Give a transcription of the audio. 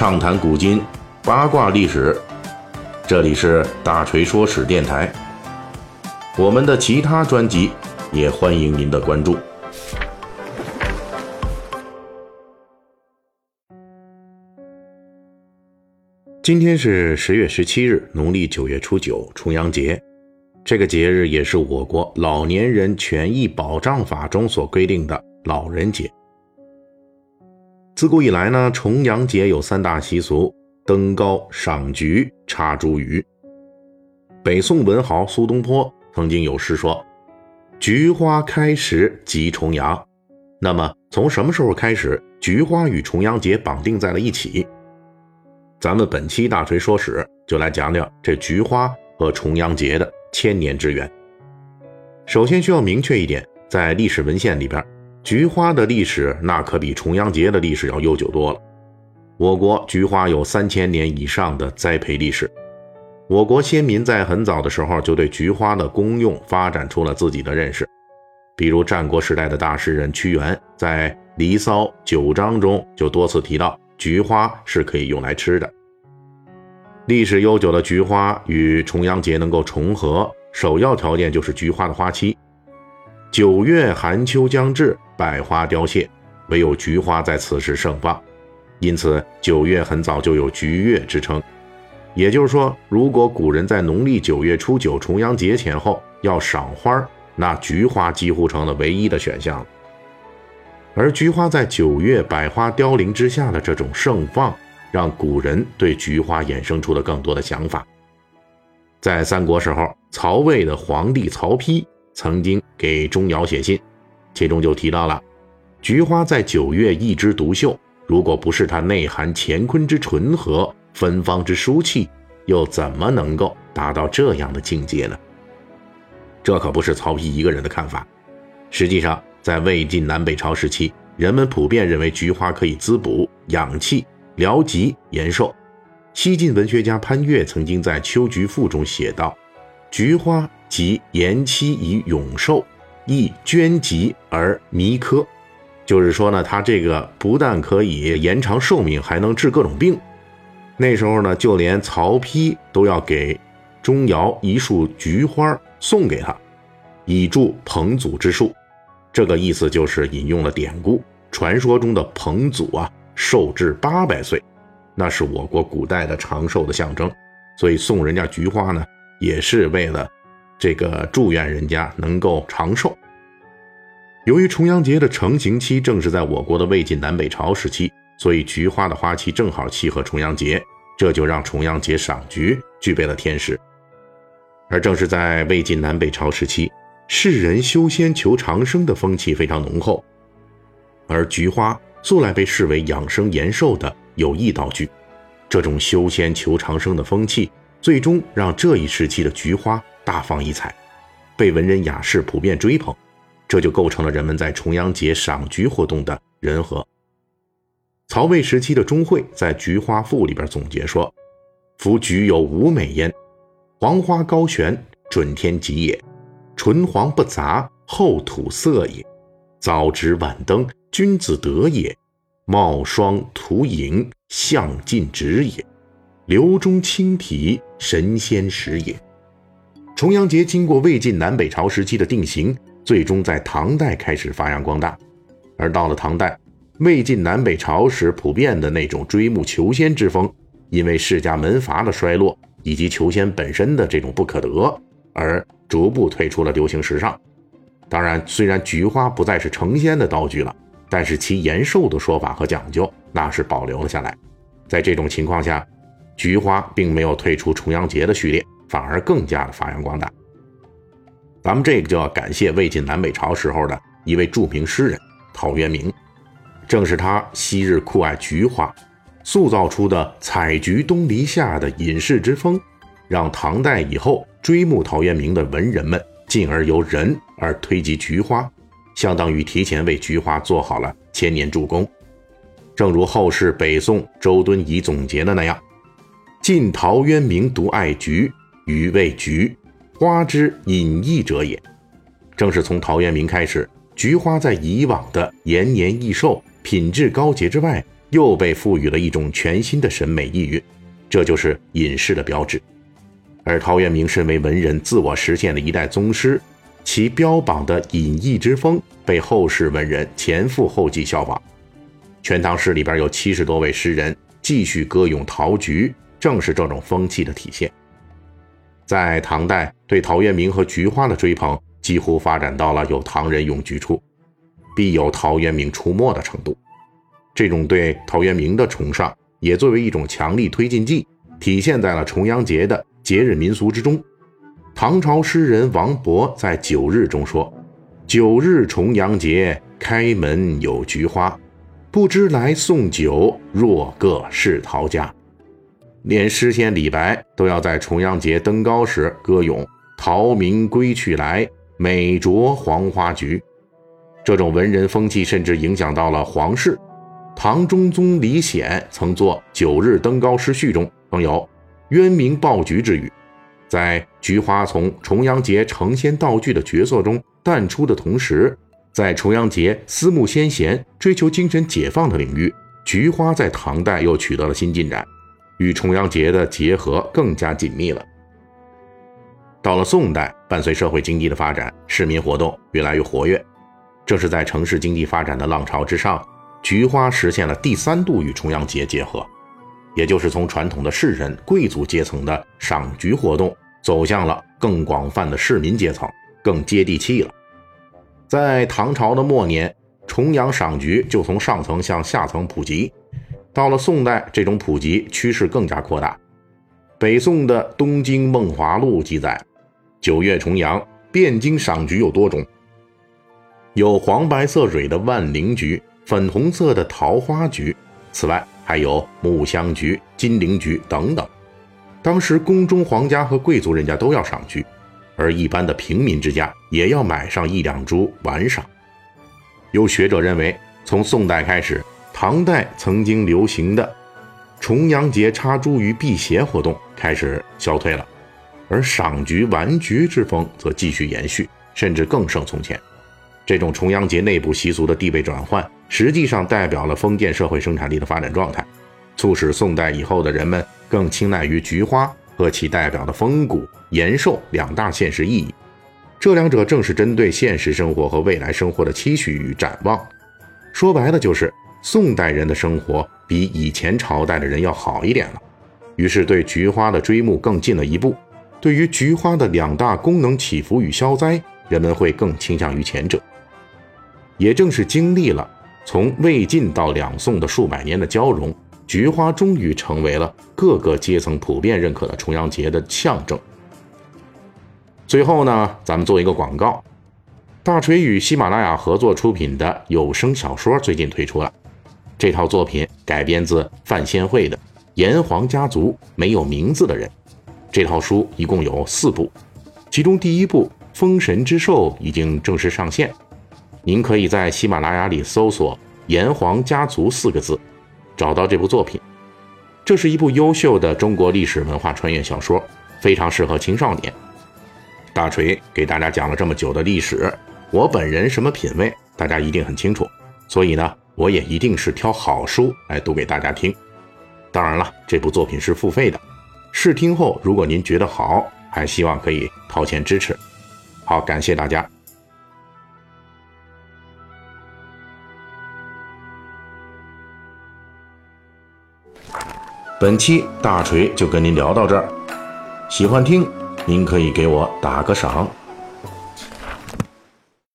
畅谈古今，八卦历史。这里是大锤说史电台。我们的其他专辑也欢迎您的关注。今天是十月十七日，农历九月初九，重阳节。这个节日也是我国老年人权益保障法中所规定的老人节。自古以来呢，重阳节有三大习俗：登高、赏菊、插茱萸。北宋文豪苏东坡曾经有诗说：“菊花开时即重阳。”那么，从什么时候开始，菊花与重阳节绑定在了一起？咱们本期大锤说史就来讲讲这菊花和重阳节的千年之缘。首先需要明确一点，在历史文献里边，菊花的历史那可比重阳节的历史要悠久多了。我国菊花有三千年以上的栽培历史。我国先民在很早的时候就对菊花的功用发展出了自己的认识，比如战国时代的大诗人屈原在《离骚·九章》中就多次提到。菊花是可以用来吃的。历史悠久的菊花与重阳节能够重合，首要条件就是菊花的花期。九月寒秋将至，百花凋谢，唯有菊花在此时盛放，因此九月很早就有菊月之称。也就是说，如果古人在农历九月初九重阳节前后要赏花，那菊花几乎成了唯一的选项。而菊花在九月百花凋零之下的这种盛放，让古人对菊花衍生出了更多的想法。在三国时候，曹魏的皇帝曹丕曾经给钟繇写信，其中就提到了菊花在九月一枝独秀，如果不是它内含乾坤之纯和、芬芳之舒气，又怎么能够达到这样的境界呢？这可不是曹丕一个人的看法，实际上。在魏晋南北朝时期，人们普遍认为菊花可以滋补养气、疗疾延寿。西晋文学家潘岳曾经在《秋菊赋》中写道：“菊花即延期以永寿，亦捐疾而弥科。”就是说呢，它这个不但可以延长寿命，还能治各种病。那时候呢，就连曹丕都要给钟繇一束菊花送给他，以助彭祖之术。这个意思就是引用了典故，传说中的彭祖啊，寿至八百岁，那是我国古代的长寿的象征，所以送人家菊花呢，也是为了这个祝愿人家能够长寿。由于重阳节的成型期正是在我国的魏晋南北朝时期，所以菊花的花期正好契合重阳节，这就让重阳节赏菊具备了天时。而正是在魏晋南北朝时期。世人修仙求长生的风气非常浓厚，而菊花素来被视为养生延寿的有益道具。这种修仙求长生的风气，最终让这一时期的菊花大放异彩，被文人雅士普遍追捧，这就构成了人们在重阳节赏菊活动的人和。曹魏时期的钟会在《菊花赋》里边总结说：“夫菊有五美焉，黄花高悬，准天极也。”纯黄不杂，厚土色也；早植晚登，君子德也；茂霜涂影，象尽止也；流中清体，神仙食也。重阳节经过魏晋南北朝时期的定型，最终在唐代开始发扬光大。而到了唐代，魏晋南北朝时普遍的那种追慕求仙之风，因为世家门阀的衰落以及求仙本身的这种不可得，而。逐步退出了流行时尚。当然，虽然菊花不再是成仙的道具了，但是其延寿的说法和讲究那是保留了下来。在这种情况下，菊花并没有退出重阳节的序列，反而更加的发扬光大。咱们这个就要感谢魏晋南北朝时候的一位著名诗人陶渊明，正是他昔日酷爱菊花，塑造出的“采菊东篱下”的隐士之风，让唐代以后。追慕陶渊明的文人们，进而由人而推及菊花，相当于提前为菊花做好了千年助攻。正如后世北宋周敦颐总结的那样：“晋陶渊明独爱菊，余谓菊花之隐逸者也。”正是从陶渊明开始，菊花在以往的延年益寿、品质高洁之外，又被赋予了一种全新的审美意蕴，这就是隐士的标志。而陶渊明身为文人，自我实现的一代宗师，其标榜的隐逸之风被后世文人前赴后继效仿。《全唐诗》里边有七十多位诗人继续歌咏陶菊，正是这种风气的体现。在唐代，对陶渊明和菊花的追捧几乎发展到了有唐人咏菊处，必有陶渊明出没的程度。这种对陶渊明的崇尚，也作为一种强力推进剂，体现在了重阳节的。节日民俗之中，唐朝诗人王勃在《九日》中说：“九日重阳节，开门有菊花，不知来送酒，若个是陶家。”连诗仙李白都要在重阳节登高时歌咏“陶明归去来，美着黄花菊”。这种文人风气甚至影响到了皇室。唐中宗李显曾作《九日登高诗序》中更有。渊明爆菊之语，在菊花从重阳节成仙道具的角色中淡出的同时，在重阳节思慕先贤、追求精神解放的领域，菊花在唐代又取得了新进展，与重阳节的结合更加紧密了。到了宋代，伴随社会经济的发展，市民活动越来越活跃，这是在城市经济发展的浪潮之上，菊花实现了第三度与重阳节结合。也就是从传统的士人、贵族阶层的赏菊活动，走向了更广泛的市民阶层，更接地气了。在唐朝的末年，重阳赏菊就从上层向下层普及；到了宋代，这种普及趋势更加扩大。北宋的《东京梦华录》记载，九月重阳，汴京赏菊有多种，有黄白色蕊的万灵菊，粉红色的桃花菊。此外，还有木香菊、金陵菊等等。当时宫中皇家和贵族人家都要赏菊，而一般的平民之家也要买上一两株玩赏。有学者认为，从宋代开始，唐代曾经流行的重阳节插茱萸辟邪活动开始消退了，而赏菊玩菊之风则继续延续，甚至更胜从前。这种重阳节内部习俗的地位转换。实际上代表了封建社会生产力的发展状态，促使宋代以后的人们更青睐于菊花和其代表的风骨延寿两大现实意义。这两者正是针对现实生活和未来生活的期许与展望。说白了，就是宋代人的生活比以前朝代的人要好一点了，于是对菊花的追慕更进了一步。对于菊花的两大功能起伏与消灾，人们会更倾向于前者。也正是经历了。从魏晋到两宋的数百年的交融，菊花终于成为了各个阶层普遍认可的重阳节的象征。最后呢，咱们做一个广告，大锤与喜马拉雅合作出品的有声小说最近推出了，这套作品改编自范先惠的《炎黄家族没有名字的人》，这套书一共有四部，其中第一部《封神之兽》已经正式上线。您可以在喜马拉雅里搜索“炎黄家族”四个字，找到这部作品。这是一部优秀的中国历史文化穿越小说，非常适合青少年。大锤给大家讲了这么久的历史，我本人什么品味，大家一定很清楚。所以呢，我也一定是挑好书来读给大家听。当然了，这部作品是付费的，试听后如果您觉得好，还希望可以掏钱支持。好，感谢大家。本期大锤就跟您聊到这儿，喜欢听您可以给我打个赏。